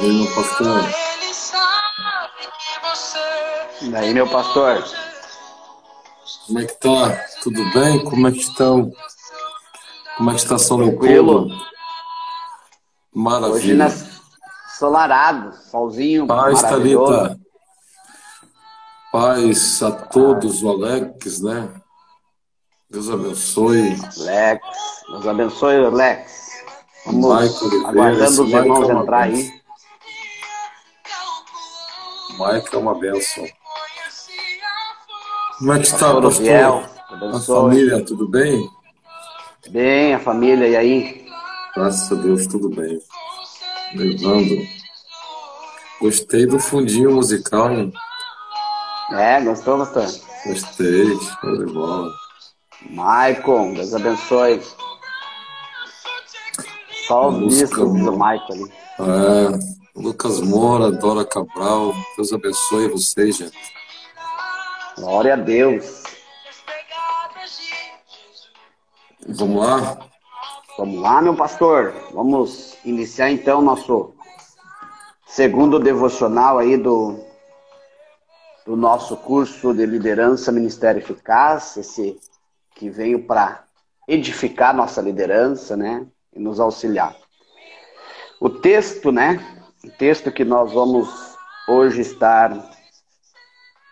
cruz. E aí, meu pastor? Ele sabe que você E aí, meu pastor? Como é que tá? Tudo bem? Como é que estão? Como é que está São Tranquilo. Leopoldo? Hoje Maravilha. nas solarado, solzinho Paz. Thalita. Paz a todos, o Alex, né? Deus abençoe. Lex, Deus abençoe, Lex. Vamos Michael aguardando os irmãos é entrar aí. Michael é uma benção. Como é que está, Pastor? Biel, A família, tudo bem? Bem, a família, e aí? Graças a Deus, tudo bem. Levando. Gostei do fundinho musical, hein? É, gostou, pastor? Gostei, show de bola. Michael, Deus abençoe. Só os Música discos do. Michael ali. É, Lucas Moura, Dora Cabral, Deus abençoe vocês, gente. Glória a Deus. Vamos lá? Vamos lá, meu pastor. Vamos iniciar então nosso segundo devocional aí do, do nosso curso de liderança Ministério Eficaz, esse que veio para edificar nossa liderança, né, e nos auxiliar. O texto, né, o texto que nós vamos hoje estar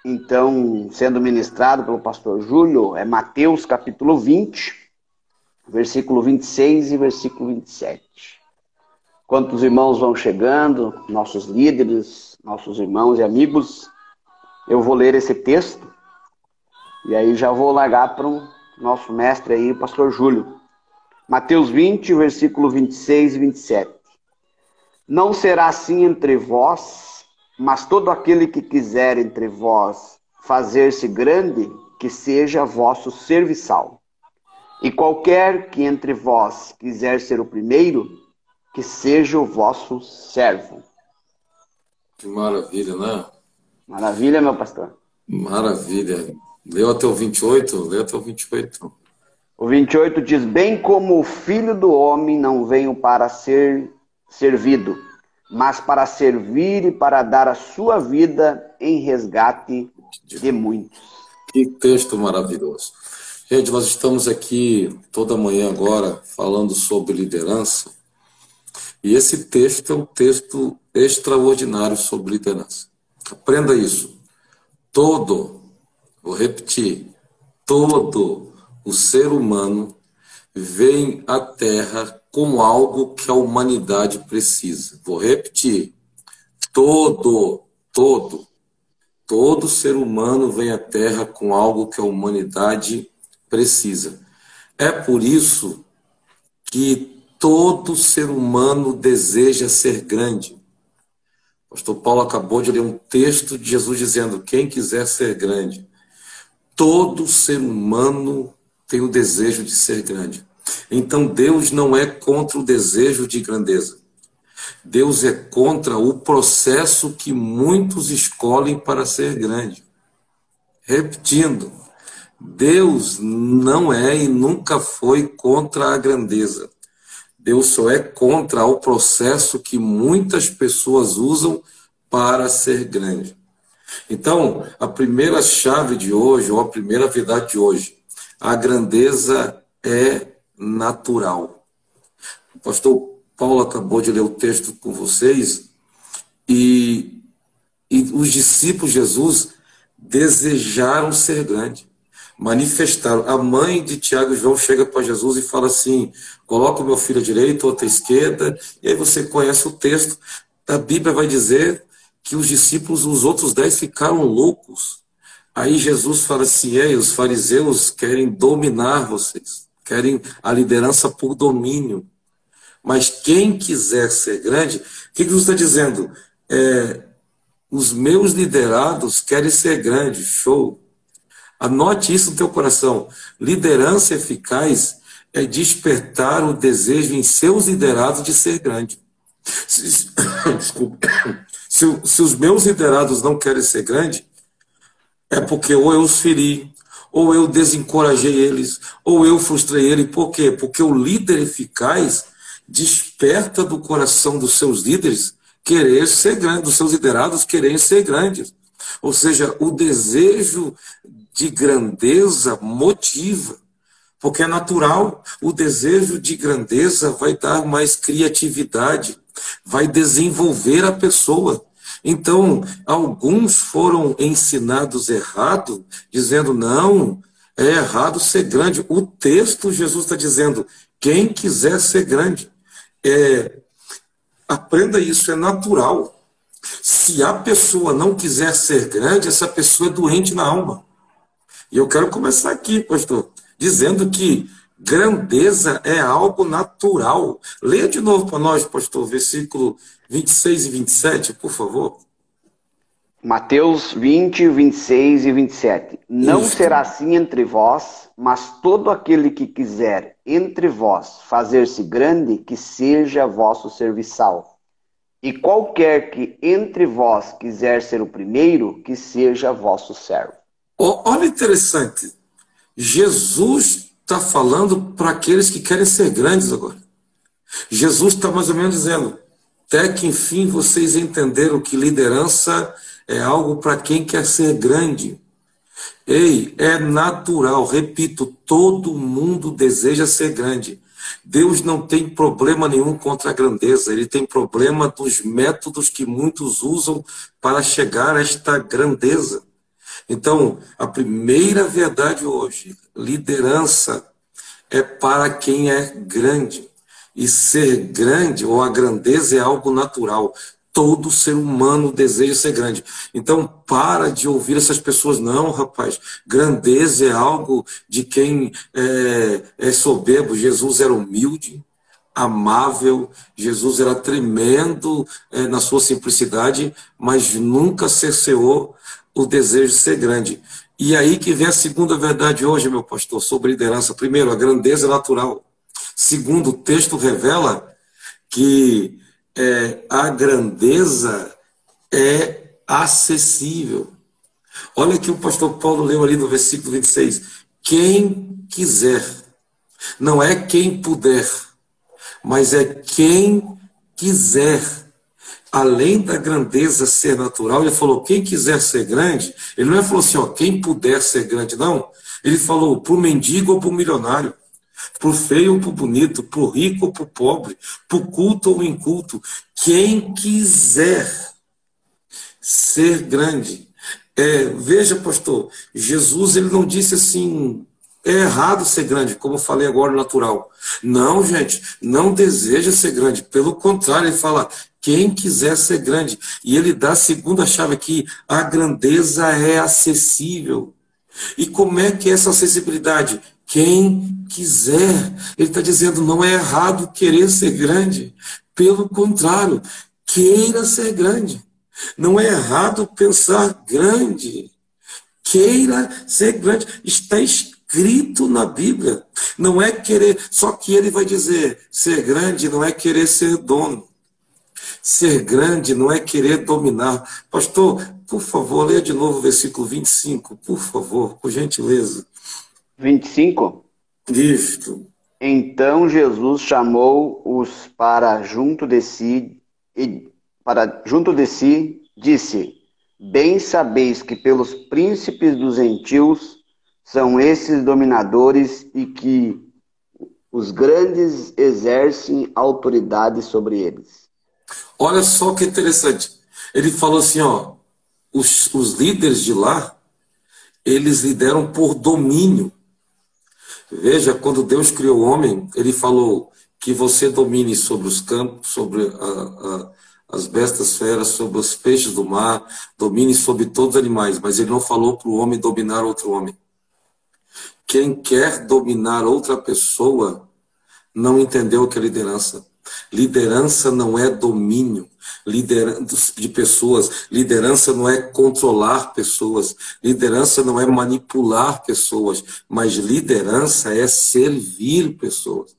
então sendo ministrado pelo pastor Júlio é Mateus capítulo 20, versículo 26 e versículo 27. Quantos irmãos vão chegando, nossos líderes, nossos irmãos e amigos, eu vou ler esse texto e aí já vou largar para o nosso mestre aí, o pastor Júlio. Mateus 20, versículo 26 e 27. Não será assim entre vós, mas todo aquele que quiser entre vós fazer-se grande, que seja vosso serviçal. E qualquer que entre vós quiser ser o primeiro, que seja o vosso servo. Que maravilha, né? Maravilha, meu pastor. Maravilha. Leu até o 28? Leu até o 28. O 28 diz: Bem como o filho do homem não veio para ser servido, mas para servir e para dar a sua vida em resgate de muitos. Que texto maravilhoso. Gente, nós estamos aqui toda manhã agora falando sobre liderança. E esse texto é um texto extraordinário sobre liderança. Aprenda isso. Todo, vou repetir, todo o ser humano vem à Terra com algo que a humanidade precisa. Vou repetir. Todo, todo, todo ser humano vem à Terra com algo que a humanidade precisa. É por isso que todo ser humano deseja ser grande. O pastor Paulo acabou de ler um texto de Jesus dizendo: quem quiser ser grande. Todo ser humano tem o desejo de ser grande. Então Deus não é contra o desejo de grandeza. Deus é contra o processo que muitos escolhem para ser grande. Repetindo, Deus não é e nunca foi contra a grandeza. Deus só é contra o processo que muitas pessoas usam para ser grande. Então, a primeira chave de hoje, ou a primeira verdade de hoje, a grandeza é natural. O pastor Paulo acabou de ler o texto com vocês e, e os discípulos de Jesus desejaram ser grande, manifestaram. A mãe de Tiago e João chega para Jesus e fala assim: coloca o meu filho à direita, outra à esquerda, e aí você conhece o texto. A Bíblia vai dizer que os discípulos, os outros dez, ficaram loucos. Aí Jesus fala assim: Ei, os fariseus querem dominar vocês, querem a liderança por domínio. Mas quem quiser ser grande, o que Jesus está dizendo? É, os meus liderados querem ser grandes, show. Anote isso no teu coração. Liderança eficaz é despertar o desejo em seus liderados de ser grande. Se. Se, se os meus liderados não querem ser grande, é porque ou eu os feri, ou eu desencorajei eles, ou eu frustrei ele. Por quê? Porque o líder eficaz desperta do coração dos seus líderes querer ser grande, dos seus liderados quererem ser grandes. Ou seja, o desejo de grandeza motiva, porque é natural. O desejo de grandeza vai dar mais criatividade, vai desenvolver a pessoa. Então, alguns foram ensinados errado, dizendo, não, é errado ser grande. O texto, Jesus está dizendo, quem quiser ser grande, é, aprenda isso, é natural. Se a pessoa não quiser ser grande, essa pessoa é doente na alma. E eu quero começar aqui, pastor, dizendo que grandeza é algo natural. Leia de novo para nós, pastor, versículo 26 e 27, por favor. Mateus 20, 26 e 27. Não Isso. será assim entre vós, mas todo aquele que quiser entre vós fazer-se grande, que seja vosso serviçal. E qualquer que entre vós quiser ser o primeiro, que seja vosso servo. Olha interessante. Jesus está falando para aqueles que querem ser grandes agora. Jesus está mais ou menos dizendo: até que enfim vocês entenderam que liderança é algo para quem quer ser grande. Ei, é natural, repito, todo mundo deseja ser grande. Deus não tem problema nenhum contra a grandeza, ele tem problema dos métodos que muitos usam para chegar a esta grandeza. Então, a primeira verdade hoje, liderança é para quem é grande. E ser grande, ou a grandeza, é algo natural. Todo ser humano deseja ser grande. Então, para de ouvir essas pessoas. Não, rapaz. Grandeza é algo de quem é, é soberbo. Jesus era humilde, amável. Jesus era tremendo é, na sua simplicidade, mas nunca cerceou o desejo de ser grande. E aí que vem a segunda verdade hoje, meu pastor, sobre liderança. Primeiro, a grandeza natural. Segundo, o texto revela que é, a grandeza é acessível. Olha que o pastor Paulo leu ali no versículo 26. Quem quiser, não é quem puder, mas é quem quiser. Além da grandeza ser natural, ele falou: quem quiser ser grande, ele não é falou assim, ó, quem puder ser grande, não. Ele falou para o mendigo ou para o milionário pro feio ou pro bonito, pro rico ou pro pobre, pro culto ou inculto. Quem quiser ser grande. É, veja, pastor, Jesus ele não disse assim, é errado ser grande, como eu falei agora, natural. Não, gente, não deseja ser grande. Pelo contrário, ele fala, quem quiser ser grande. E ele dá a segunda chave aqui, a grandeza é acessível. E como é que é essa acessibilidade? Quem quiser. Ele está dizendo, não é errado querer ser grande. Pelo contrário, queira ser grande. Não é errado pensar grande. Queira ser grande. Está escrito na Bíblia. Não é querer, só que ele vai dizer, ser grande não é querer ser dono. Ser grande não é querer dominar. Pastor, por favor, leia de novo o versículo 25, por favor, por gentileza. 25. Isto. Então Jesus chamou-os para junto de si e para junto de si disse: Bem sabeis que pelos príncipes dos gentios são esses dominadores e que os grandes exercem autoridade sobre eles. Olha só que interessante. Ele falou assim, ó, os, os líderes de lá, eles lideram por domínio. Veja, quando Deus criou o homem, ele falou que você domine sobre os campos, sobre a, a, as bestas feras, sobre os peixes do mar, domine sobre todos os animais, mas ele não falou para o homem dominar outro homem. Quem quer dominar outra pessoa não entendeu o que é liderança. Liderança não é domínio de pessoas, liderança não é controlar pessoas, liderança não é manipular pessoas, mas liderança é servir pessoas.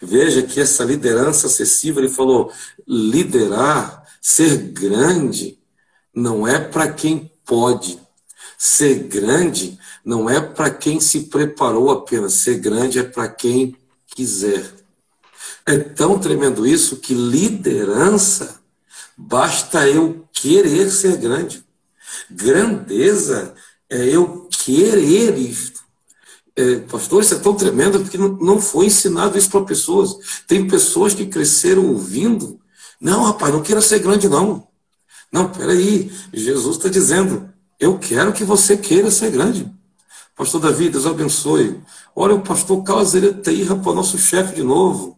Veja que essa liderança acessível, ele falou, liderar, ser grande, não é para quem pode. Ser grande não é para quem se preparou apenas, ser grande é para quem quiser. É tão tremendo isso que liderança basta eu querer ser grande. Grandeza é eu querer isto. É, pastor, isso é tão tremendo porque não foi ensinado isso para pessoas. Tem pessoas que cresceram ouvindo. Não, rapaz, não queira ser grande, não. Não, peraí. Jesus está dizendo: eu quero que você queira ser grande. Pastor Davi, Deus abençoe. Olha o pastor Carlos Ereteirra para o nosso chefe de novo.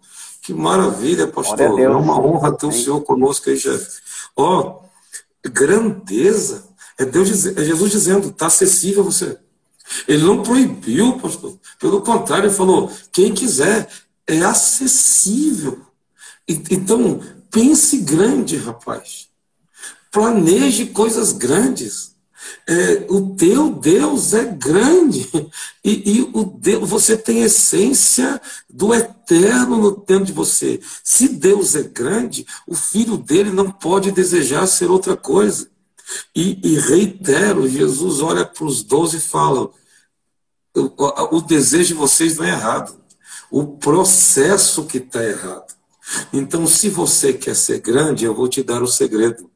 Que maravilha, pastor. É uma honra ter o senhor conosco aí, chefe. Ó, oh, grandeza. É, Deus, é Jesus dizendo, está acessível a você. Ele não proibiu, pastor. Pelo contrário, ele falou: quem quiser, é acessível. Então, pense grande, rapaz. Planeje coisas grandes é, o teu Deus é grande e, e, o Deus, você tem essência do eterno no dentro de você. Se Deus é grande, o filho dele não pode desejar ser outra coisa. E, e reitero, Jesus olha para os doze e fala: o, o desejo de vocês não é errado, o processo que está errado. Então, se você quer ser grande, eu vou te dar o segredo.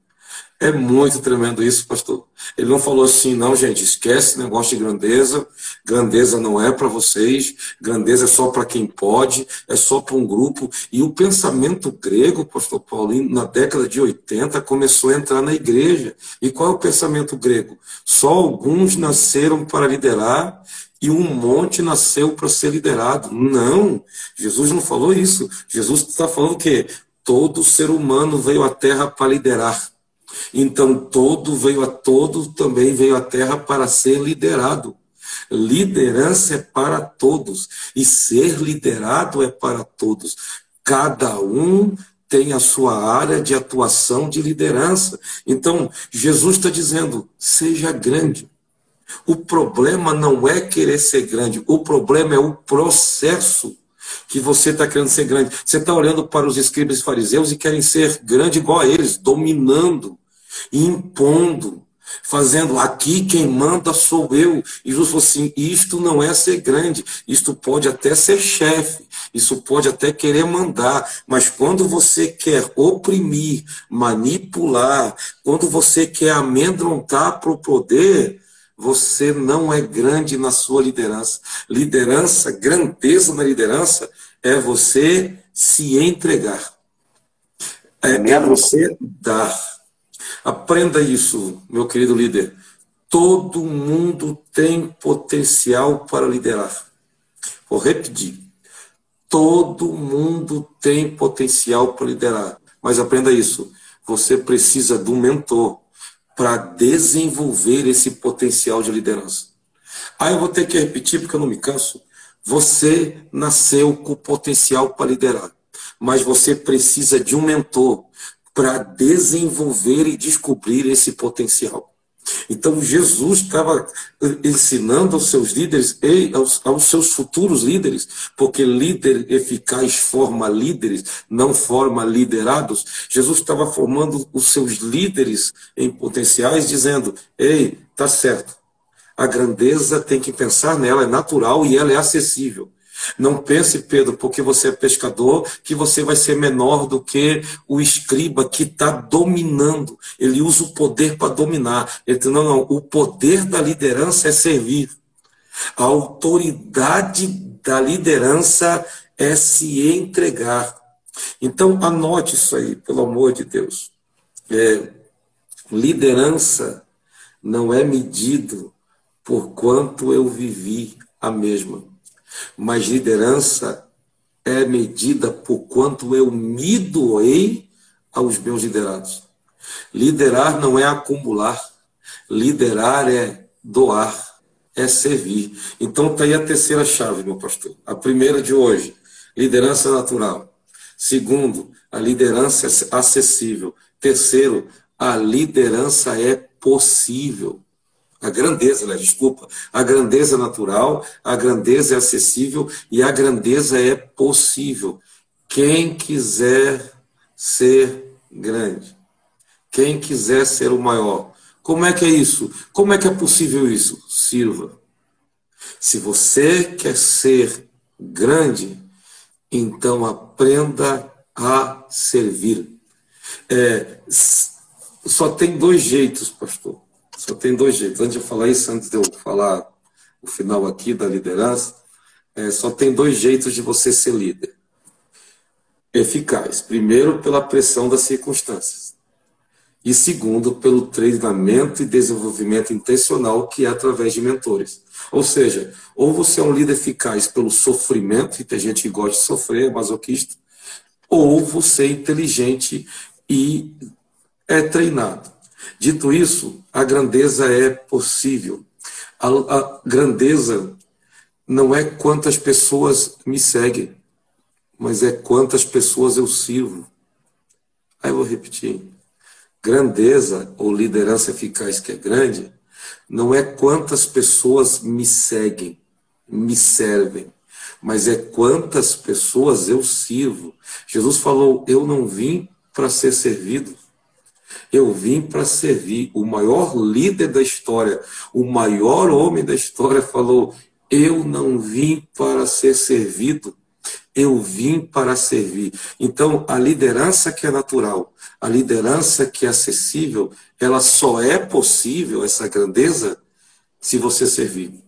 É muito tremendo isso, pastor. Ele não falou assim, não, gente, esquece negócio de grandeza. Grandeza não é para vocês, grandeza é só para quem pode, é só para um grupo. E o pensamento grego, pastor Paulinho, na década de 80, começou a entrar na igreja. E qual é o pensamento grego? Só alguns nasceram para liderar e um monte nasceu para ser liderado. Não, Jesus não falou isso. Jesus está falando que todo ser humano veio à terra para liderar. Então todo veio a todo também veio à terra para ser liderado. Liderança é para todos e ser liderado é para todos. Cada um tem a sua área de atuação de liderança. Então, Jesus está dizendo: seja grande. O problema não é querer ser grande, o problema é o processo que você está querendo ser grande. Você está olhando para os escribas e fariseus e querem ser grande igual a eles, dominando impondo, fazendo aqui quem manda sou eu. E Jesus falou assim: isto não é ser grande, isto pode até ser chefe, isso pode até querer mandar, mas quando você quer oprimir, manipular, quando você quer amedrontar para o poder, você não é grande na sua liderança. Liderança, grandeza na liderança, é você se entregar. É, é você dar. Aprenda isso, meu querido líder. Todo mundo tem potencial para liderar. Vou repetir. Todo mundo tem potencial para liderar. Mas aprenda isso. Você precisa um mentor para desenvolver esse potencial de liderança. Ah, eu vou ter que repetir porque eu não me canso. Você nasceu com potencial para liderar, mas você precisa de um mentor para desenvolver e descobrir esse potencial. Então Jesus estava ensinando aos seus líderes e aos, aos, seus futuros líderes, porque líder eficaz forma líderes, não forma liderados. Jesus estava formando os seus líderes em potenciais, dizendo: Ei, tá certo. A grandeza tem que pensar nela, é natural e ela é acessível. Não pense, Pedro, porque você é pescador, que você vai ser menor do que o escriba que está dominando. Ele usa o poder para dominar. Ele diz, não, não, o poder da liderança é servir. A autoridade da liderança é se entregar. Então, anote isso aí, pelo amor de Deus. É, liderança não é medido por quanto eu vivi a mesma mas liderança é medida por quanto eu me doei aos meus liderados. Liderar não é acumular, liderar é doar, é servir. Então está aí a terceira chave, meu pastor. A primeira de hoje, liderança natural. Segundo, a liderança é acessível. Terceiro, a liderança é possível. A grandeza, né? desculpa, a grandeza natural, a grandeza é acessível e a grandeza é possível. Quem quiser ser grande, quem quiser ser o maior, como é que é isso? Como é que é possível isso? Sirva. Se você quer ser grande, então aprenda a servir. É, só tem dois jeitos, pastor. Só tem dois jeitos. Antes de eu falar isso, antes de eu falar o final aqui da liderança, é, só tem dois jeitos de você ser líder. Eficaz. Primeiro, pela pressão das circunstâncias. E segundo, pelo treinamento e desenvolvimento intencional, que é através de mentores. Ou seja, ou você é um líder eficaz pelo sofrimento, e tem gente que gosta de sofrer, é masoquista, ou você é inteligente e é treinado. Dito isso, a grandeza é possível. A, a grandeza não é quantas pessoas me seguem, mas é quantas pessoas eu sirvo. Aí eu vou repetir. Grandeza ou liderança eficaz que é grande, não é quantas pessoas me seguem, me servem, mas é quantas pessoas eu sirvo. Jesus falou: Eu não vim para ser servido, eu vim para servir. O maior líder da história, o maior homem da história falou: Eu não vim para ser servido, eu vim para servir. Então, a liderança que é natural, a liderança que é acessível, ela só é possível, essa grandeza, se você servir.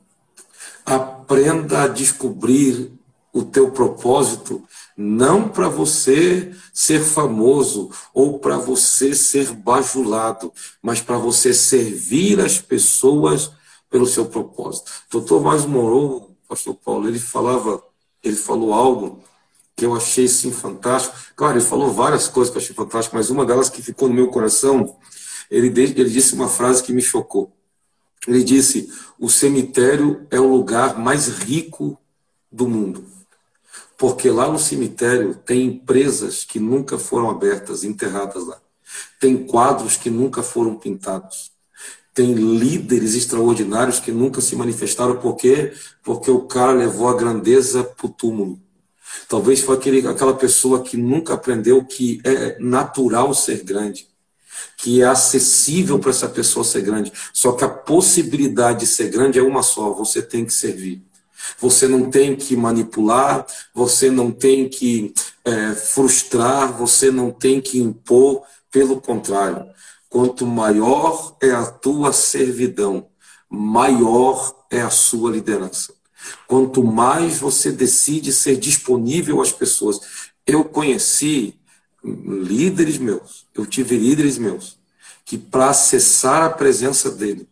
Aprenda a descobrir o teu propósito não para você ser famoso ou para você ser bajulado, mas para você servir as pessoas pelo seu propósito. Doutor Mais Morou, pastor Paulo, ele falava, ele falou algo que eu achei sim fantástico. Claro, ele falou várias coisas que eu achei fantástico, mas uma delas que ficou no meu coração, ele, ele disse uma frase que me chocou. Ele disse: o cemitério é o lugar mais rico do mundo. Porque lá no cemitério tem empresas que nunca foram abertas, enterradas lá. Tem quadros que nunca foram pintados. Tem líderes extraordinários que nunca se manifestaram. Por quê? Porque o cara levou a grandeza para o túmulo. Talvez foi aquele, aquela pessoa que nunca aprendeu que é natural ser grande, que é acessível para essa pessoa ser grande. Só que a possibilidade de ser grande é uma só: você tem que servir. Você não tem que manipular, você não tem que é, frustrar, você não tem que impor, pelo contrário. Quanto maior é a tua servidão, maior é a sua liderança. Quanto mais você decide ser disponível às pessoas. Eu conheci líderes meus, eu tive líderes meus, que para acessar a presença dele,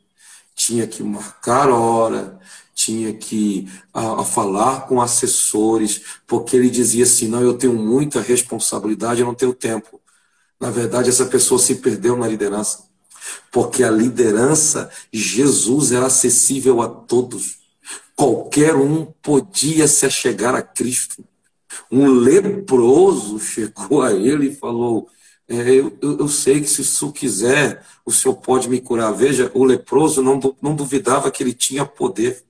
tinha que marcar hora, tinha que a, a, falar com assessores, porque ele dizia assim: não, eu tenho muita responsabilidade, eu não tenho tempo. Na verdade, essa pessoa se perdeu na liderança, porque a liderança, Jesus era acessível a todos. Qualquer um podia se achegar a Cristo. Um leproso chegou a ele e falou: é, eu, eu, sei que se o senhor quiser, o senhor pode me curar. Veja, o leproso não, não duvidava que ele tinha poder.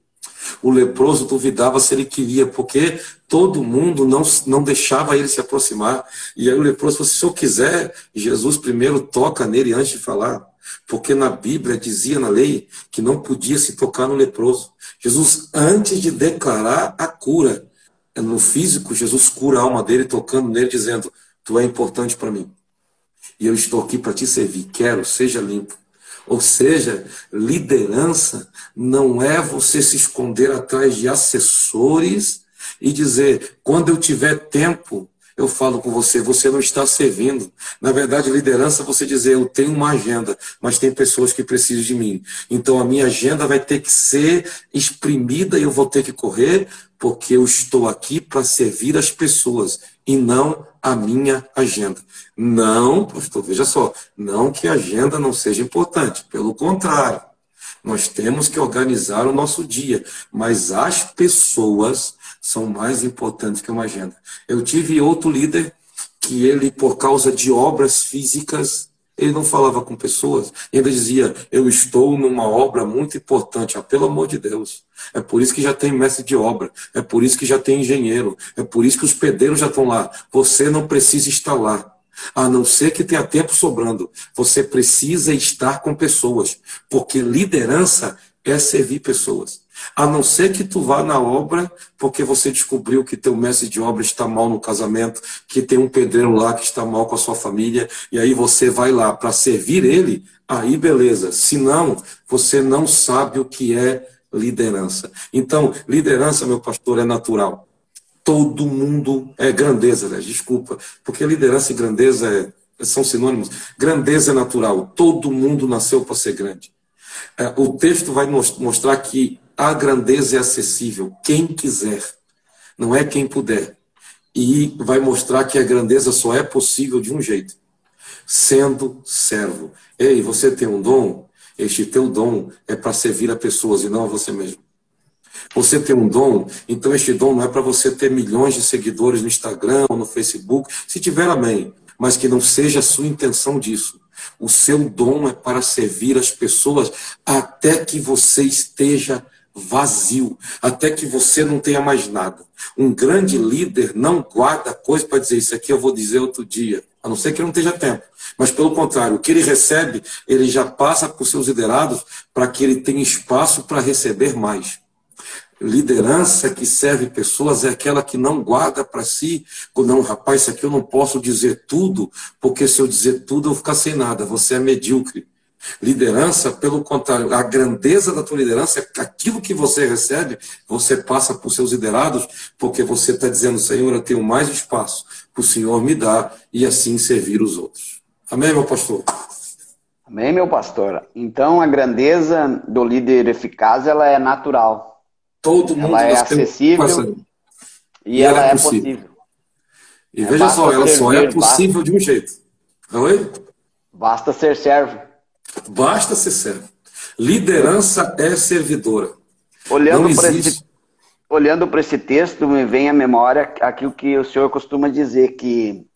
O leproso duvidava se ele queria, porque todo mundo não, não deixava ele se aproximar. E aí o leproso falou: se eu quiser, Jesus primeiro toca nele antes de falar. Porque na Bíblia dizia na lei que não podia se tocar no leproso. Jesus, antes de declarar a cura, no físico, Jesus cura a alma dele, tocando nele, dizendo: Tu é importante para mim. E eu estou aqui para te servir. Quero, seja limpo. Ou seja, liderança não é você se esconder atrás de assessores e dizer, quando eu tiver tempo, eu falo com você, você não está servindo. Na verdade, liderança é você dizer, eu tenho uma agenda, mas tem pessoas que precisam de mim. Então a minha agenda vai ter que ser exprimida e eu vou ter que correr, porque eu estou aqui para servir as pessoas e não a minha agenda. Não, pastor, veja só, não que a agenda não seja importante, pelo contrário. Nós temos que organizar o nosso dia, mas as pessoas são mais importantes que uma agenda. Eu tive outro líder que ele, por causa de obras físicas, ele não falava com pessoas. Ele dizia: Eu estou numa obra muito importante. Ah, pelo amor de Deus. É por isso que já tem mestre de obra. É por isso que já tem engenheiro. É por isso que os pedreiros já estão lá. Você não precisa estar lá. A não ser que tenha tempo sobrando. Você precisa estar com pessoas. Porque liderança é servir pessoas. A não ser que tu vá na obra porque você descobriu que teu mestre de obra está mal no casamento, que tem um pedreiro lá que está mal com a sua família, e aí você vai lá para servir ele, aí beleza. Se não, você não sabe o que é liderança. Então, liderança, meu pastor, é natural. Todo mundo é grandeza, né? desculpa, porque liderança e grandeza é, são sinônimos. Grandeza é natural. Todo mundo nasceu para ser grande. É, o texto vai mostrar que a grandeza é acessível, quem quiser, não é quem puder. E vai mostrar que a grandeza só é possível de um jeito, sendo servo. Ei, você tem um dom? Este teu dom é para servir a pessoas e não a você mesmo. Você tem um dom, então este dom não é para você ter milhões de seguidores no Instagram ou no Facebook. Se tiver, amém. Mas que não seja a sua intenção disso. O seu dom é para servir as pessoas até que você esteja vazio, até que você não tenha mais nada. Um grande líder não guarda coisa para dizer isso aqui eu vou dizer outro dia, a não ser que não tenha tempo. Mas pelo contrário, o que ele recebe, ele já passa para os seus liderados para que ele tenha espaço para receber mais. Liderança que serve pessoas é aquela que não guarda para si, não, rapaz, isso aqui eu não posso dizer tudo, porque se eu dizer tudo eu vou ficar sem nada, você é medíocre. Liderança, pelo contrário, a grandeza da tua liderança é aquilo que você recebe, você passa por seus liderados, porque você está dizendo, Senhor, eu tenho mais espaço para o Senhor me dar e assim servir os outros. Amém, meu pastor? Amém, meu pastor. Então, a grandeza do líder eficaz, ela é natural. Todo mundo ela é acessível e, e, ela, ela é, possível. possível. E é veja só, ela só é possível basta, de um jeito. Oi? Basta ser servo. Basta ser servo. Liderança é servidora. Olhando para esse, olhando para esse texto, me vem à memória aquilo que o senhor costuma dizer, que,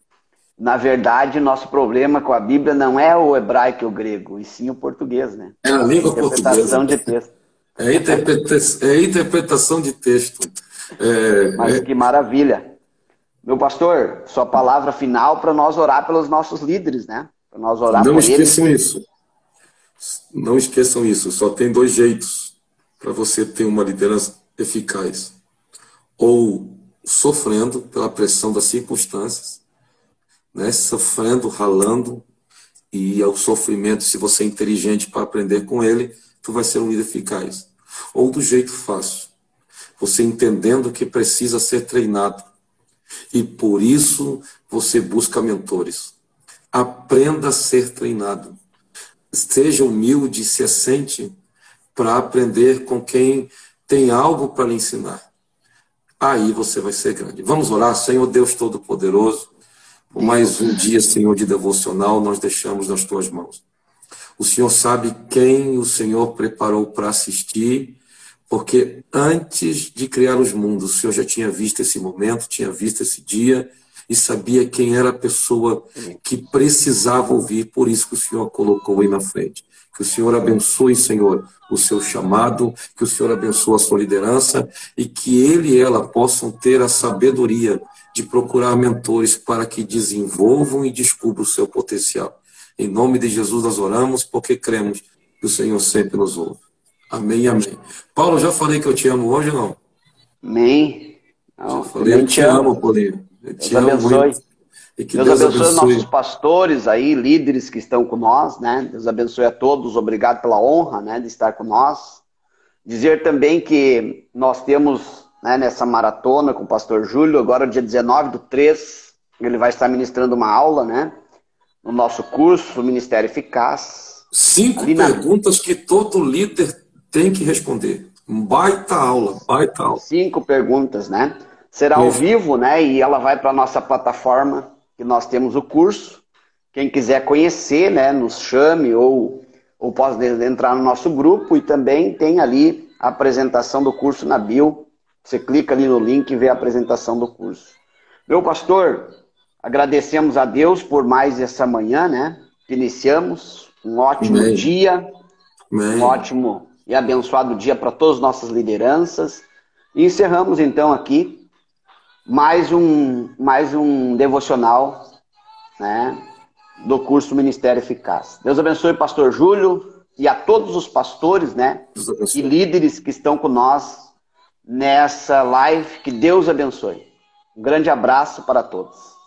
na verdade, nosso problema com a Bíblia não é o hebraico e o grego, e sim o português, né? É a língua interpretação portuguesa. de texto. É interpretação, é interpretação de texto. É, Mas é... que maravilha. Meu pastor, sua palavra final para nós orar pelos nossos líderes, né? Para nós orar Não esqueçam eles. isso. Não esqueçam isso, só tem dois jeitos para você ter uma liderança eficaz. Ou sofrendo pela pressão das circunstâncias, né? sofrendo, ralando, e ao sofrimento, se você é inteligente para aprender com ele, tu vai ser um líder eficaz. Ou do jeito fácil, você entendendo que precisa ser treinado. E por isso você busca mentores. Aprenda a ser treinado seja humilde, se assente para aprender com quem tem algo para lhe ensinar. Aí você vai ser grande. Vamos orar, Senhor Deus Todo-Poderoso, por mais um dia, Senhor, de devocional, nós deixamos nas tuas mãos. O Senhor sabe quem o Senhor preparou para assistir, porque antes de criar os mundos, o Senhor já tinha visto esse momento, tinha visto esse dia e sabia quem era a pessoa que precisava ouvir, por isso que o Senhor colocou aí na frente. Que o Senhor abençoe, Senhor, o seu chamado, que o Senhor abençoe a sua liderança e que ele e ela possam ter a sabedoria de procurar mentores para que desenvolvam e descubram o seu potencial. Em nome de Jesus nós oramos, porque cremos que o Senhor sempre nos ouve. Amém e amém. Paulo, já falei que eu te amo hoje ou não? Amém. Não, já falei, eu te amo, Paulinho. Deus abençoe. E que Deus, Deus abençoe, abençoe nossos pastores aí, líderes que estão com nós, né? Deus abençoe a todos, obrigado pela honra, né, de estar com nós. Dizer também que nós temos, né, nessa maratona com o pastor Júlio, agora dia 19 do 3, ele vai estar ministrando uma aula, né, no nosso curso, Ministério Eficaz. Cinco perguntas que todo líder tem que responder. Baita aula, baita aula. Cinco perguntas, né? Será ao vivo, né? E ela vai para a nossa plataforma, que nós temos o curso. Quem quiser conhecer, né, nos chame ou, ou pode entrar no nosso grupo e também tem ali a apresentação do curso na bio. Você clica ali no link e vê a apresentação do curso. Meu pastor, Agradecemos a Deus por mais essa manhã, né? Que iniciamos. Um ótimo Amém. dia, Amém. um ótimo e abençoado dia para todas as nossas lideranças. E encerramos então aqui mais um, mais um devocional né, do curso Ministério Eficaz. Deus abençoe o pastor Júlio e a todos os pastores né, e líderes que estão com nós nessa live. Que Deus abençoe. Um grande abraço para todos.